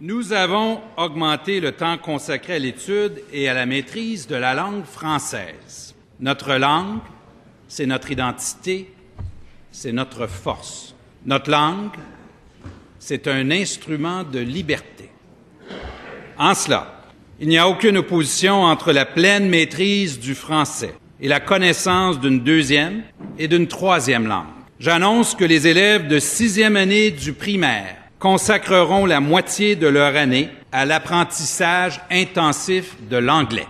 Nous avons augmenté le temps consacré à l'étude et à la maîtrise de la langue française. Notre langue, c'est notre identité, c'est notre force. Notre langue, c'est un instrument de liberté. En cela, il n'y a aucune opposition entre la pleine maîtrise du français et la connaissance d'une deuxième et d'une troisième langue. J'annonce que les élèves de sixième année du primaire consacreront la moitié de leur année à l'apprentissage intensif de l'anglais.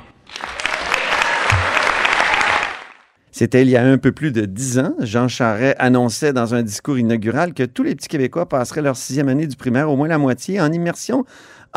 C'était il y a un peu plus de dix ans. Jean Charest annonçait dans un discours inaugural que tous les petits Québécois passeraient leur sixième année du primaire, au moins la moitié, en immersion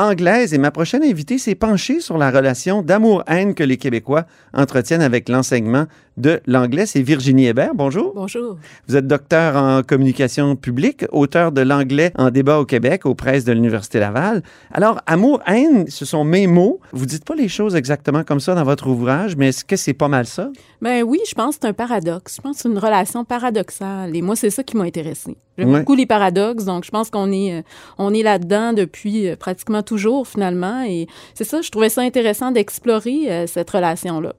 anglaise. Et ma prochaine invitée s'est penchée sur la relation d'amour-haine que les Québécois entretiennent avec l'enseignement de l'anglais. C'est Virginie Hébert. Bonjour. Bonjour. Vous êtes docteur en communication publique, auteur de l'anglais en débat au Québec aux presses de l'Université Laval. Alors, amour-haine, ce sont mes mots. Vous dites pas les choses exactement comme ça dans votre ouvrage, mais est-ce que c'est pas mal ça? Ben oui, je pense que c'est un paradoxe. Je pense que c'est une relation paradoxale. Et moi, c'est ça qui m'a intéressé. J'aime beaucoup les paradoxes, donc je pense qu'on est, euh, on est là-dedans depuis euh, pratiquement toujours, finalement. Et c'est ça, je trouvais ça intéressant d'explorer euh, cette relation-là.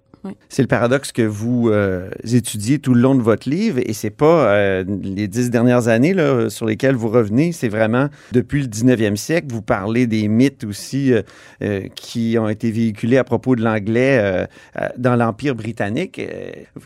C'est le paradoxe que vous euh, étudiez tout le long de votre livre et c'est pas euh, les dix dernières années là, sur lesquelles vous revenez, c'est vraiment depuis le 19e siècle. Vous parlez des mythes aussi euh, qui ont été véhiculés à propos de l'anglais dans l'Empire britannique.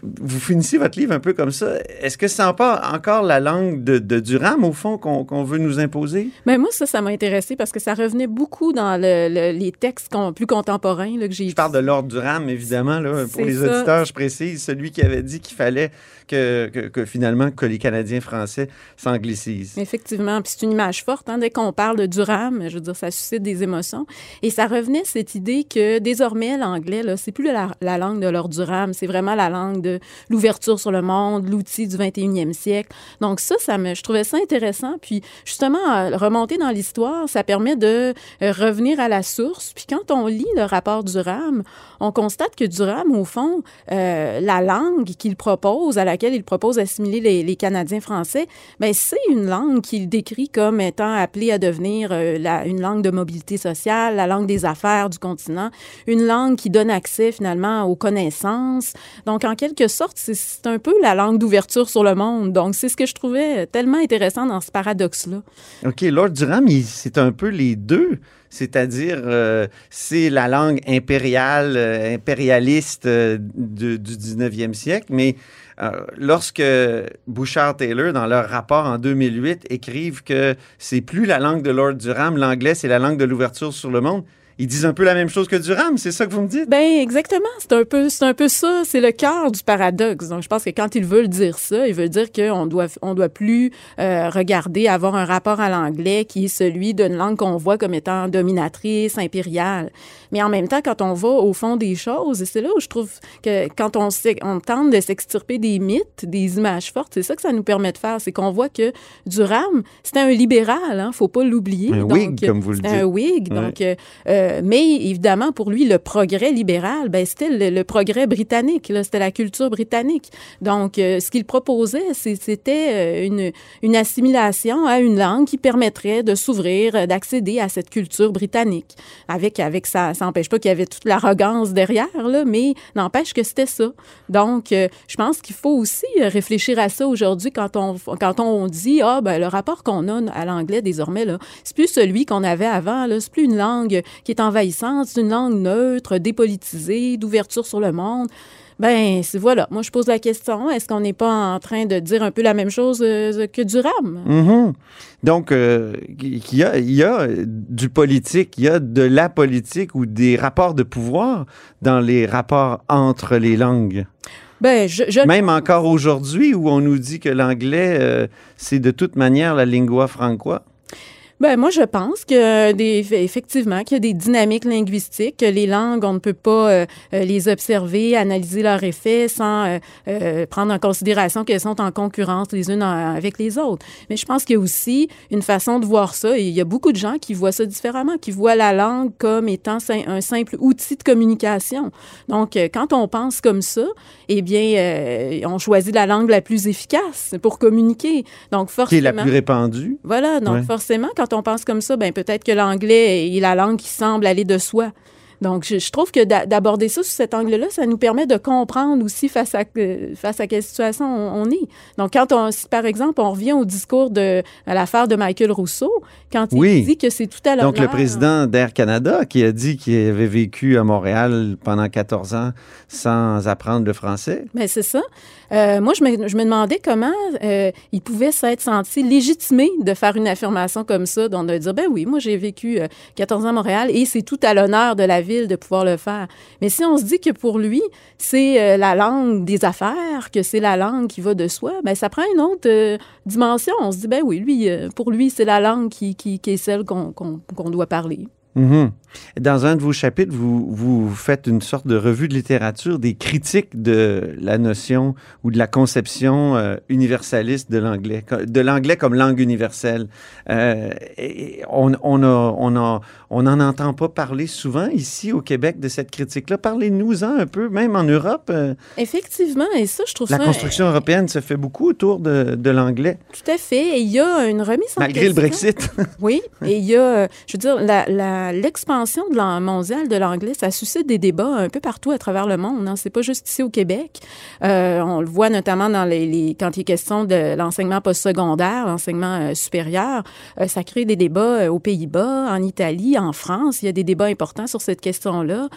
vous finissez votre livre un peu comme ça. Est-ce que c'est pas encore la langue de, de Durham, au fond, qu'on veut nous imposer? Mais ben, moi, ça, ça m'a intéressé parce que ça revenait beaucoup dans les textes plus contemporains là, que j'ai Je parle de Lord Durham, évidemment, là, pour les auditeurs, je précise, celui qui avait dit qu'il fallait que, que, finalement que les Canadiens français s'anglicisent. Effectivement, puis c'est une image forte. Hein, dès qu'on parle de Durham, je veux dire, ça suscite des émotions. Et ça revenait cette idée que désormais l'anglais, c'est plus la, la, langue de Lord Durham, c'est vraiment la langue de l'ouverture sur le monde, l'outil du 21e siècle. Donc ça, ça me, je trouvais ça intéressant. Puis justement, remonter dans l'histoire, ça permet de euh, revenir à la source. Puis quand on lit le rapport Durham, on constate que Durham, au fond, euh, la langue qu'il propose, à laquelle il propose d'assimiler les, les, Canadiens français, ben c'est une langue qu'il décrit comme étant appelée à devenir euh, la, une langue de mobilité sociale, la langue des affaires du continent, une langue qui donne accès finalement aux connaissances. Donc, en quelque sorte, c'est un peu la langue d'ouverture sur le monde. Donc, c'est ce que je trouvais tellement intéressant dans ce paradoxe-là. OK, Lord Durham, c'est un peu les deux c'est-à-dire euh, c'est la langue impériale, euh, impérialiste euh, du 19e siècle, mais lorsque Bouchard Taylor, dans leur rapport en 2008, écrivent que c'est plus la langue de Lord Durham, l'anglais, c'est la langue de l'ouverture sur le monde, ils disent un peu la même chose que Durham, c'est ça que vous me dites? Ben exactement, c'est un peu, c'est un peu ça, c'est le cœur du paradoxe. Donc je pense que quand ils veulent dire ça, ils veulent dire qu'on doit, on doit plus euh, regarder, avoir un rapport à l'anglais qui est celui d'une langue qu'on voit comme étant dominatrice, impériale. Mais en même temps, quand on va au fond des choses, et c'est là où je trouve que quand on, on tente de s'extirper des mythes, des images fortes, c'est ça que ça nous permet de faire, c'est qu'on voit que Durham, c'était un libéral, hein, faut pas l'oublier. Un Whig, comme vous le dites. Un Whig, donc. Euh, Euh, mais évidemment, pour lui, le progrès libéral, ben, c'était le, progrès britannique, c'était la culture britannique. Donc, euh, ce qu'il proposait, c'était euh, une, assimilation à une langue qui permettrait de s'ouvrir, d'accéder à cette culture britannique. Avec, avec ça, ça n'empêche pas qu'il y avait toute l'arrogance derrière, là, mais n'empêche que c'était ça. Donc, je pense qu'il faut aussi réfléchir à ça aujourd'hui quand on, quand on dit, ah, ben, le rapport qu'on a à l'anglais désormais, là, c'est plus celui qu'on avait avant, là, c'est plus une langue qui est envahissante, c'est une langue neutre, dépolitisée, d'ouverture sur le monde. Ben, voilà. Moi, je pose la question est-ce qu'on n'est pas en train de dire un peu la même chose euh, que Durham? Mhm. Donc, euh, il y, a, il y a du politique, il y a de la politique ou des rapports de pouvoir dans les rapports entre les langues. Ben, je, je Même encore aujourd'hui, où on nous dit que l'anglais, euh, c'est de toute manière la lingua franca? Ben, moi, je pense que des, effectivement, qu'il y a des dynamiques linguistiques, que les langues, on ne peut pas euh, euh, les observer, analyser leurs effets sans euh, euh, prendre en considération qu'elles sont en concurrence les unes avec les autres. Mais je pense qu'il y a aussi une façon de voir ça, et il y a beaucoup de gens qui voient ça différemment, qui voient la langue comme étant un simple outil de communication. Donc, quand on pense comme ça, eh bien, on choisit la langue la plus efficace pour communiquer. Donc, forcément... Qui est la plus répandue. Voilà, donc Ouais. forcément, quand on pense comme ça, ben peut-être que l'anglais est la langue qui semble aller de soi. Donc, je, je trouve que d'a- d'aborder ça sous cet angle-là, ça nous permet de comprendre aussi face à, euh, face à quelle situation on, on est. Donc, quand on, si par exemple, on revient au discours de l'affaire de Michael Rousseau, quand il Oui. dit que c'est tout à l'honneur. Donc, le président d'Air Canada qui a dit qu'il avait vécu à Montréal pendant 14 ans sans apprendre le français. Ben, c'est ça. Euh, moi, je me, je me demandais comment euh, il pouvait s'être senti légitimé de faire une affirmation comme ça, donc de dire, ben oui, moi, j'ai vécu euh, 14 ans à Montréal et c'est tout à l'honneur de la ville de pouvoir le faire. Mais si on se dit que pour lui, c'est euh, la langue des affaires, que c'est la langue qui va de soi, ben ça prend une autre euh, dimension. On se dit, ben oui, lui, euh, pour lui, c'est la langue qui, qui, qui est celle qu'on qu'on doit parler. Mhm. Dans un de vos chapitres, vous, vous faites une sorte de revue de littérature, des critiques de la notion ou de la conception euh, universaliste de l'anglais, de l'anglais comme langue universelle. Euh, et on on a- on a- on n'en entend pas parler souvent ici au Québec de cette critique-là. Parlez-nous-en un peu, même en Europe. euh, Effectivement, et ça, je trouve la ça... construction européenne se fait beaucoup autour de, de l'anglais, Tout à fait. Et il y a une remise en malgré le question. Brexit. Oui, et il y a, je veux dire, la- la- l'expansion de mondiale de l'anglais, ça suscite des débats un peu partout à travers le monde. Hein. C'est pas juste ici au Québec. Euh, on le voit notamment dans les, quand il est question de l'enseignement postsecondaire, l'enseignement euh, supérieur. Euh, ça crée des débats aux Pays-Bas, en Italie, en France. Il y a des débats importants sur cette question-là.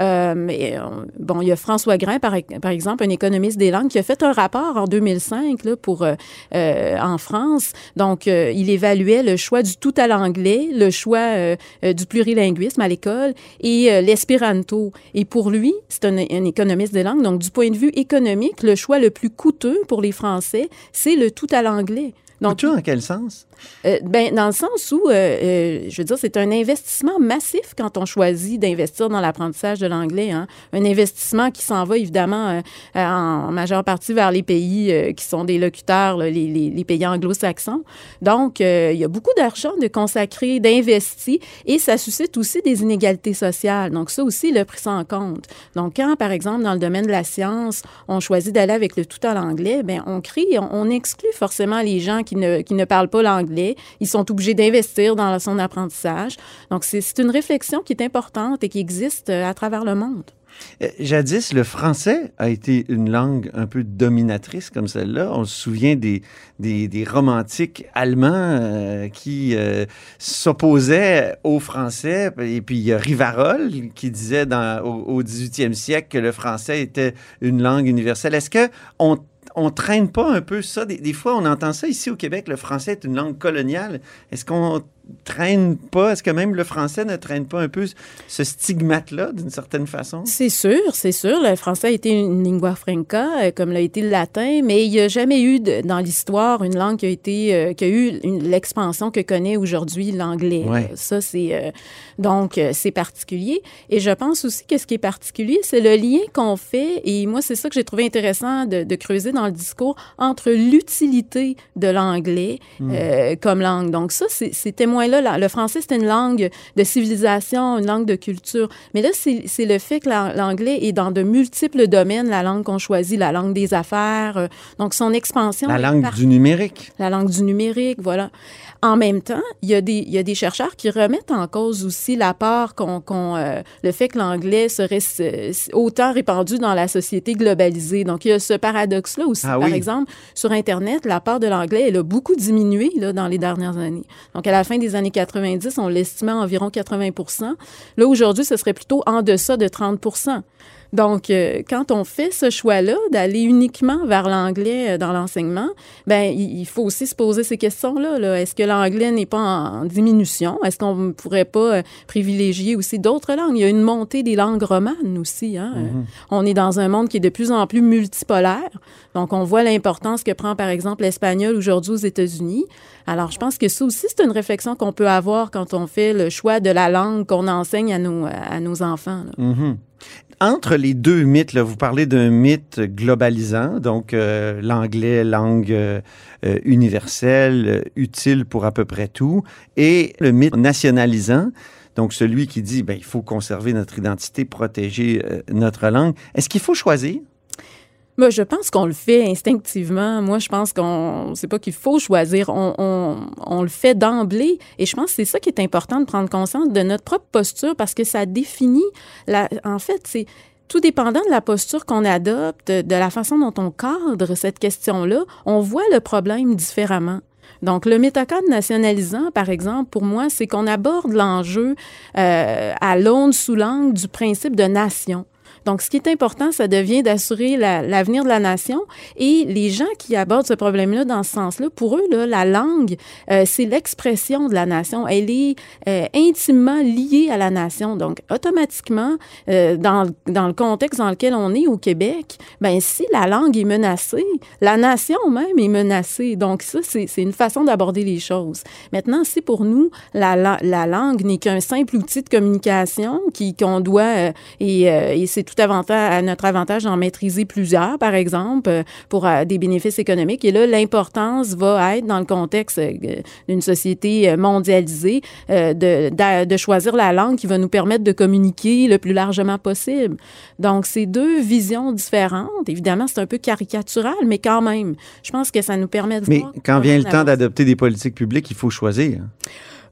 Mais, bon, il y a François Grain, par, exemple, un économiste des langues, qui a fait un rapport en 2005 là, pour, en France. Donc, il évaluait le choix du tout à l'anglais, le choix du plurilinguisme à l'école et euh, l'espéranto. Et pour lui, c'est un, un économiste des langues, donc du point de vue économique, le choix le plus coûteux pour les Français, c'est le tout à l'anglais. Donc, Coûteux en quel sens? euh, ben, dans le sens où, euh, euh, je veux dire, c'est un investissement massif quand on choisit d'investir dans l'apprentissage de l'anglais. Hein. Un investissement qui s'en va évidemment euh, en majeure partie vers les pays qui sont des locuteurs, là, les, les- les pays anglo-saxons. Donc, il y a beaucoup d'argent de consacré, d'investi, et ça suscite aussi des inégalités sociales. Donc, ça aussi, il a pris ça en compte. Donc, quand, par exemple, dans le domaine de la science, on choisit d'aller avec le tout à l'anglais, ben on crée, on, on exclut forcément les gens qui ne, qui ne parlent pas l'anglais. Ils sont obligés d'investir dans son apprentissage. Donc, c'est une réflexion qui est importante et qui existe euh, à travers le monde. Euh, Jadis, le français a été une langue un peu dominatrice comme celle-là. On se souvient des, des, romantiques allemands euh, qui s'opposaient au français. Et puis, il y a Rivarol qui disait dans, au, au 18e siècle que le français était une langue universelle. Est-ce que on traîne pas un peu ça? Des, des fois, on entend ça ici au Québec, le français est une langue coloniale. Est-ce qu'on traîne pas, est-ce que même le français ne traîne pas un peu ce stigmate-là d'une certaine façon? C'est sûr, c'est sûr. Le français a été une lingua franca, euh, comme l'a été le latin, mais il n'y a jamais eu de- dans l'histoire une langue qui a été, euh, qui a eu l'expansion que connaît aujourd'hui l'anglais. Ouais. Ça, c'est euh, donc c'est particulier. Et je pense aussi que ce qui est particulier, c'est le lien qu'on fait. Et moi, c'est ça que j'ai trouvé intéressant de, de creuser dans le discours entre l'utilité de l'anglais euh, comme langue. Donc ça, c'est c'est La- Le français, c'est une langue de civilisation, une langue de culture. Mais là, c'est le fait que la- l'anglais est dans de multiples domaines, la langue qu'on choisit, la langue des affaires, euh, donc son expansion. La langue du numérique. la langue du numérique, voilà. En même temps, il y a des, il y a des chercheurs qui remettent en cause aussi l'apport qu'on, qu'on, euh, le fait que l'anglais serait autant répandu dans la société globalisée. Donc, il y a ce paradoxe-là aussi. Ah Par exemple, sur Internet, l'apport de l'anglais, elle a beaucoup diminué là, dans les dernières années. Donc, à la fin des années 90, on l'estimait à environ 80% Là, aujourd'hui, ce serait plutôt en deçà de 30 donc, euh, quand on fait ce choix-là d'aller uniquement vers l'anglais euh, dans l'enseignement, ben il faut aussi se poser ces questions-là. Là. Est-ce que l'anglais n'est pas en, diminution? Est-ce qu'on ne pourrait pas euh, privilégier aussi d'autres langues? Il y a une montée des langues romanes aussi. Hein? Euh, On est dans un monde qui est de plus en plus multipolaire. Donc, on voit l'importance que prend, par exemple, l'espagnol aujourd'hui aux États-Unis. Alors, je pense que ça aussi, c'est une réflexion qu'on peut avoir quand on fait le choix de la langue qu'on enseigne à nos, à nos enfants. là. Mhm. Entre les deux mythes, vous parlez d'un mythe globalisant, donc euh, l'anglais, langue euh, euh, universelle, utile pour à peu près tout, et le mythe nationalisant, donc celui qui dit ben, il faut conserver notre identité, protéger notre langue. Est-ce qu'il faut choisir? Moi, je pense qu'on le fait instinctivement. Moi, je pense qu'on, c'est pas qu'il faut choisir, on, on, on le fait d'emblée. Et je pense que c'est ça qui est important de prendre conscience de notre propre posture parce que ça définit la, en fait, c'est, tout dépendant de la posture qu'on adopte, de la façon dont on cadre cette question-là, on voit le problème différemment. Donc, le métacode nationalisant, par exemple, pour moi, c'est qu'on aborde l'enjeu euh, à l'aune sous l'angle du principe de nation. Donc, ce qui est important, ça devient d'assurer la- l'avenir de la nation. Et les gens qui abordent ce problème-là dans ce sens-là, pour eux, là, la langue, euh, c'est l'expression de la nation. Elle est euh, intimement liée à la nation. Donc, automatiquement, euh, dans, dans le contexte dans lequel on est au Québec, ben si la langue est menacée, la nation même est menacée. Donc, ça, c'est une façon d'aborder les choses. Maintenant, si pour nous, la, la, la langue n'est qu'un simple outil de communication qui qu'on doit, et, et c'est tout avantage, à notre avantage d'en maîtriser plusieurs, par exemple, euh, pour euh, des bénéfices économiques. Et là, l'importance va être, dans le contexte euh, d'une société mondialisée, de, de, choisir la langue qui va nous permettre de communiquer le plus largement possible. Donc, c'est deux visions différentes. Évidemment, c'est un peu caricatural, mais quand même, je pense que ça nous permet de Mais voir quand vient le temps d'adopter des politiques publiques, il faut choisir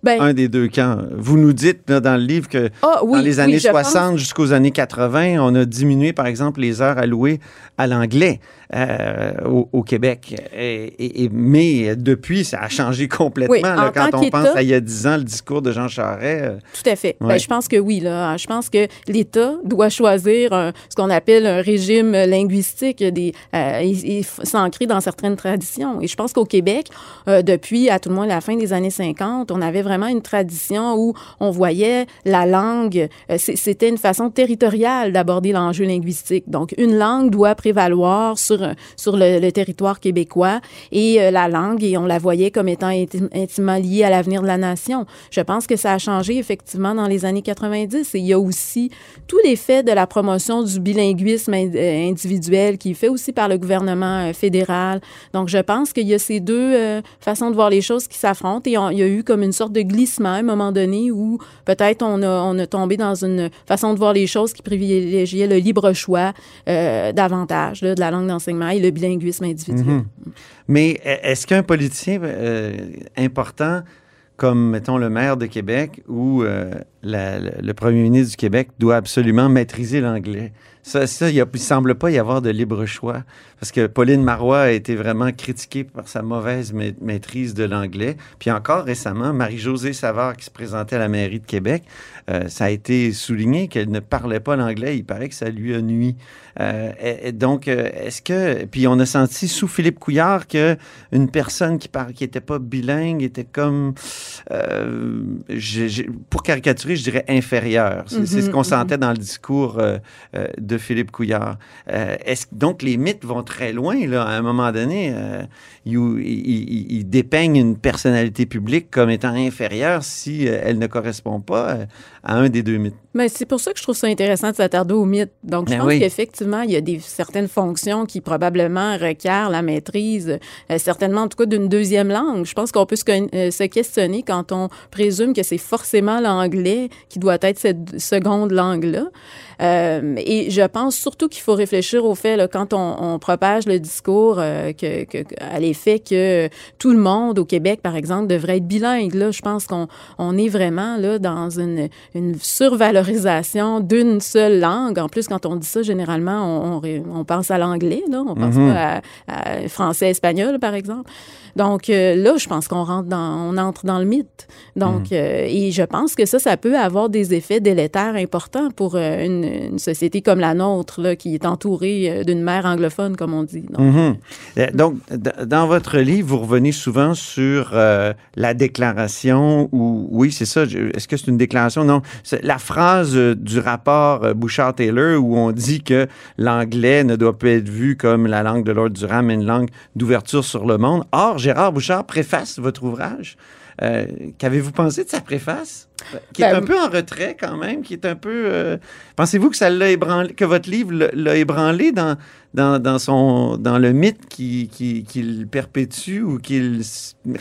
Ben, un des deux camps. Vous nous dites là, dans le livre que ah, oui, dans les années je pense 60 jusqu'aux années 80, on a diminué, par exemple, les heures allouées à l'anglais euh, au, au Québec. Et, et- et- mais depuis, ça a changé complètement. Oui, là, en quand on pense à il y a 10 ans, le discours de Jean Charest. euh, Tout à fait. Ouais. Ben, je pense que oui. Là. Je pense que l'État doit choisir un- ce qu'on appelle un régime linguistique des, euh, et, s'ancrer dans certaines traditions. Et je pense qu'au Québec, euh, depuis à tout le moins la fin des années 50, on avait vraiment une tradition où on voyait la langue, euh, c'était une façon territoriale d'aborder l'enjeu linguistique. Donc, une langue doit prévaloir sur, sur le, territoire québécois et euh, la langue, et on la voyait comme étant intim- intimement liée à l'avenir de la nation. Je pense que ça a changé effectivement dans les années 90 et il y a aussi tout l'effet de la promotion du bilinguisme in- euh, individuel qui est fait aussi par le gouvernement euh, fédéral. Donc, je pense qu'il y a ces deux euh, façons de voir les choses qui s'affrontent et il y a eu comme une sorte de glissement à un moment donné où peut-être on a, on a tombé dans une façon de voir les choses qui privilégiait le libre choix euh, davantage de la langue d'enseignement et le bilinguisme individuel. Mhm. Mais e- est-ce qu'un politicien euh, important comme, mettons, le maire de Québec ou euh, le premier ministre du Québec doit absolument maîtriser l'anglais? Ça, ça il ne semble pas y avoir de libre choix. Parce que Pauline Marois a été vraiment critiquée par sa mauvaise ma- maîtrise de l'anglais. Puis encore récemment, Marie-Josée Savard, qui se présentait à la mairie de Québec, euh, ça a été souligné qu'elle ne parlait pas l'anglais. Il paraît que ça lui a nuit. Euh, et- donc, euh, est-ce que... Puis on a senti sous Philippe Couillard que une personne qui parle, qui n'était pas bilingue était comme... euh, pour caricaturer, je dirais inférieure. C'est ce qu'on Mhm, sentait dans le discours euh, euh, de Philippe Couillard. Est-ce, donc, les mythes vont très loin, là. À un moment donné, ils, ils- ils- ils dépeignent une personnalité publique comme étant inférieure si elle ne correspond pas à un des deux mythes? Mais c'est pour ça que je trouve ça intéressant de s'attarder au mythe. Donc, je Ben pense oui. qu'effectivement, il y a des certaines fonctions qui probablement requièrent la maîtrise, euh, certainement en tout cas d'une deuxième langue. Je pense qu'on peut se, euh, se questionner quand on présume que c'est forcément l'anglais qui doit être cette seconde langue-là. Euh, et je pense surtout qu'il faut réfléchir au fait, là, quand on, on propage le discours euh, que- que- à l'effet que tout le monde au Québec, par exemple, devrait être bilingue. Là, je pense qu'on on est vraiment là dans une, une survalorisation d'une seule langue. En plus, quand on dit ça, généralement, on, on, ré- on pense à l'anglais, là, on pense Mhm. pas à, à français, espagnol, par exemple. Donc euh, là, je pense qu'on rentre dans, on entre dans le mythe. Donc, Mhm. euh, et je pense que ça, ça peut avoir des effets délétères importants pour euh, une, une société comme la nôtre, là, qui est entourée d'une mer anglophone, comme on dit. Donc, Mhm. Donc, dans votre livre, vous revenez souvent sur la déclaration ou oui, c'est ça. Est-ce que c'est une déclaration? Non, la phrase euh, du rapport euh, Bouchard-Taylor où on dit que l'anglais ne doit plus être vu comme la langue de Lord Durham, mais une langue d'ouverture sur le monde. Or, Gérard Bouchard préface votre ouvrage. Euh, Qu'avez-vous pensé de sa préface? Qui est Ben, un peu en retrait quand même, qui est un peu. euh, Pensez-vous que ça l'a ébranlé, que votre livre l'a- ébranlé dans, dans, dans, son, dans le mythe qui- qui- qu'il perpétue ou qu'il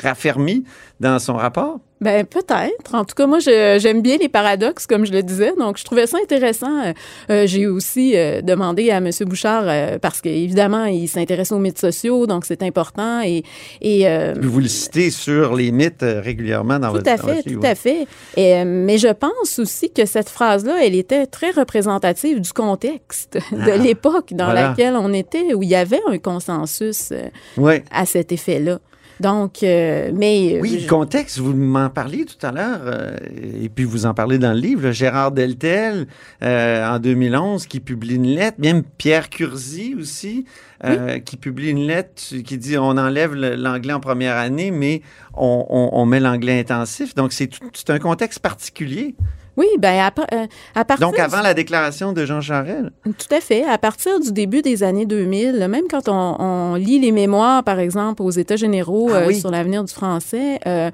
raffermit dans son rapport? Ben peut-être. En tout cas, moi, j'aime bien les paradoxes, comme je le disais. Donc, je trouvais ça intéressant. Euh, euh, J'ai aussi euh, demandé à M. Bouchard, euh, parce qu'évidemment, il s'intéresse aux mythes sociaux, donc c'est important. Et, et euh, vous le citez sur les mythes régulièrement dans tout votre à votre fait, tout à fait. Et, mais je pense aussi que cette phrase-là, elle était très représentative du contexte de Ah, l'époque dans voilà. laquelle on était, où il y avait un consensus Ouais. à cet effet-là. Donc, euh, mais Oui, je- le contexte, vous m'en parliez tout à l'heure, euh, et puis vous en parlez dans le livre, là, Gérard Deltel, euh, en 2011, qui publie une lettre, même Pierre Curzi aussi, euh, qui publie une lettre qui dit on enlève l'anglais en première année, mais on, on- on met l'anglais intensif. Donc, c'est tout- c'est un contexte particulier. Oui, ben à, pa- euh, à partir Donc, avant la déclaration de Jean Charest. là. Tout à fait. À partir du début des années 2000, même quand on, on lit les mémoires, par exemple, aux États généraux Ah euh, oui. sur l'avenir du français, euh,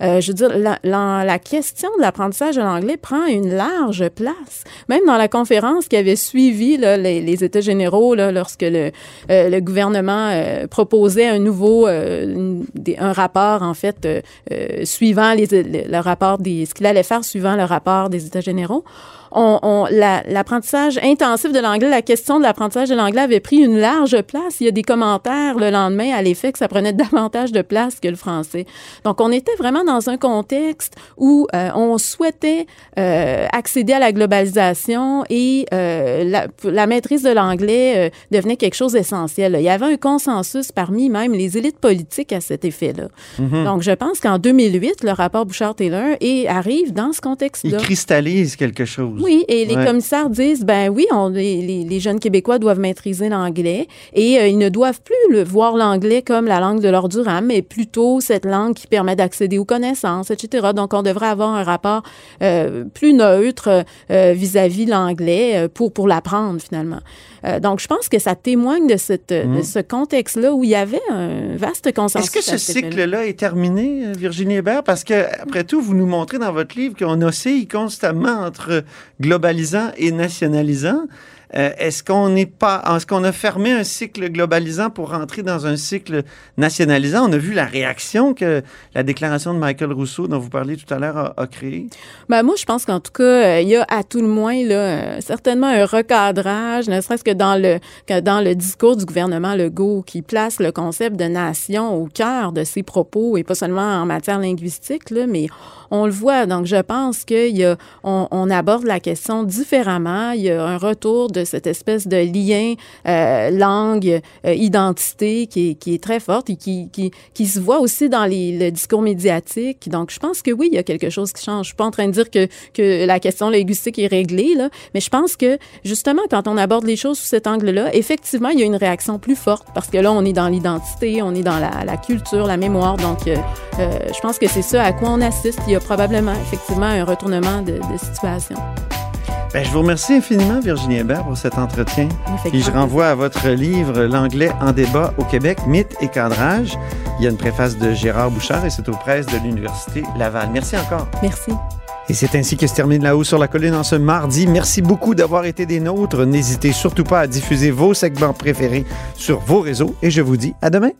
je veux dire, la, la- la question de l'apprentissage de l'anglais prend une large place. Même dans la conférence qui avait suivi là, les, les États généraux, là, lorsque le, le gouvernement proposait un nouveau, une- des- un rapport, en fait, suivant les, le, le rapport des, ce qu'il allait faire suivant le rapport des États généraux. On, on- la- l'apprentissage intensif de l'anglais, la question de l'apprentissage de l'anglais avait pris une large place. Il y a des commentaires le lendemain à l'effet que ça prenait davantage de place que le français. Donc, on était vraiment dans un contexte où euh, on souhaitait euh, accéder à la globalisation et euh, la, la maîtrise de l'anglais devenait quelque chose d'essentiel. Il y avait un consensus parmi même les élites politiques à cet effet-là. Mhm. Donc, je pense qu'en 2008, le rapport Bouchard-Taylor arrive dans ce contexte-là. Cristallise quelque chose. Oui, et les Ouais. commissaires disent, ben oui, on, les, les- jeunes Québécois doivent maîtriser l'anglais et euh, ils ne doivent plus le, voir l'anglais comme la langue de leur Durham, mais plutôt cette langue qui permet d'accéder aux connaissances, etc. Donc, on devrait avoir un rapport euh, plus neutre euh, vis-à-vis l'anglais euh, pour, pour l'apprendre, finalement. Euh, donc, je pense que ça témoigne de, cette, de ce contexte-là où il y avait un vaste consensus. Est-ce que ce cycle-là est terminé, euh, Virginie Hébert? Parce que, après tout, vous nous montrez dans votre livre qu'on oscille constamment entre globalisant et nationalisant. Euh, est-ce qu'on n'est pas, est-ce qu'on a fermé un cycle globalisant pour rentrer dans un cycle nationalisant? On a vu la réaction que la déclaration de Michael Rousseau, dont vous parliez tout à l'heure, a, a créée. Ben moi, je pense qu'en tout cas, euh, il y a à tout le moins là, euh, certainement un recadrage, ne serait-ce que dans le que dans le discours du gouvernement Legault, qui place le concept de nation au cœur de ses propos et pas seulement en matière linguistique, là, mais on le voit. Donc, je pense qu'il y a, on, on aborde la question différemment. Il y a un retour de cette espèce de lien euh, langue, euh, identité qui est, qui est très forte et qui, qui, qui se voit aussi dans les, le discours médiatique. Donc, je pense que oui, il y a quelque chose qui change. Je suis pas en train de dire que, que la question linguistique est réglée, là, mais je pense que justement, quand on aborde les choses sous cet angle-là, effectivement, il y a une réaction plus forte parce que là, on est dans l'identité, on est dans la, la culture, la mémoire. Donc, euh, je pense que c'est ça à quoi on assiste. Il y a probablement, effectivement, un retournement de situation. Ben, je vous remercie infiniment, Virginie Hébert, pour cet entretien. Puis je renvoie à votre livre L'anglais en débat au Québec, mythe et cadrage. Il y a une préface de Gérard Bouchard et c'est aux presses de l'Université Laval. Merci encore. Merci. Et c'est ainsi que se termine La Haut sur la Colline en ce mardi. Merci beaucoup d'avoir été des nôtres. N'hésitez surtout pas à diffuser vos segments préférés sur vos réseaux et je vous dis à demain.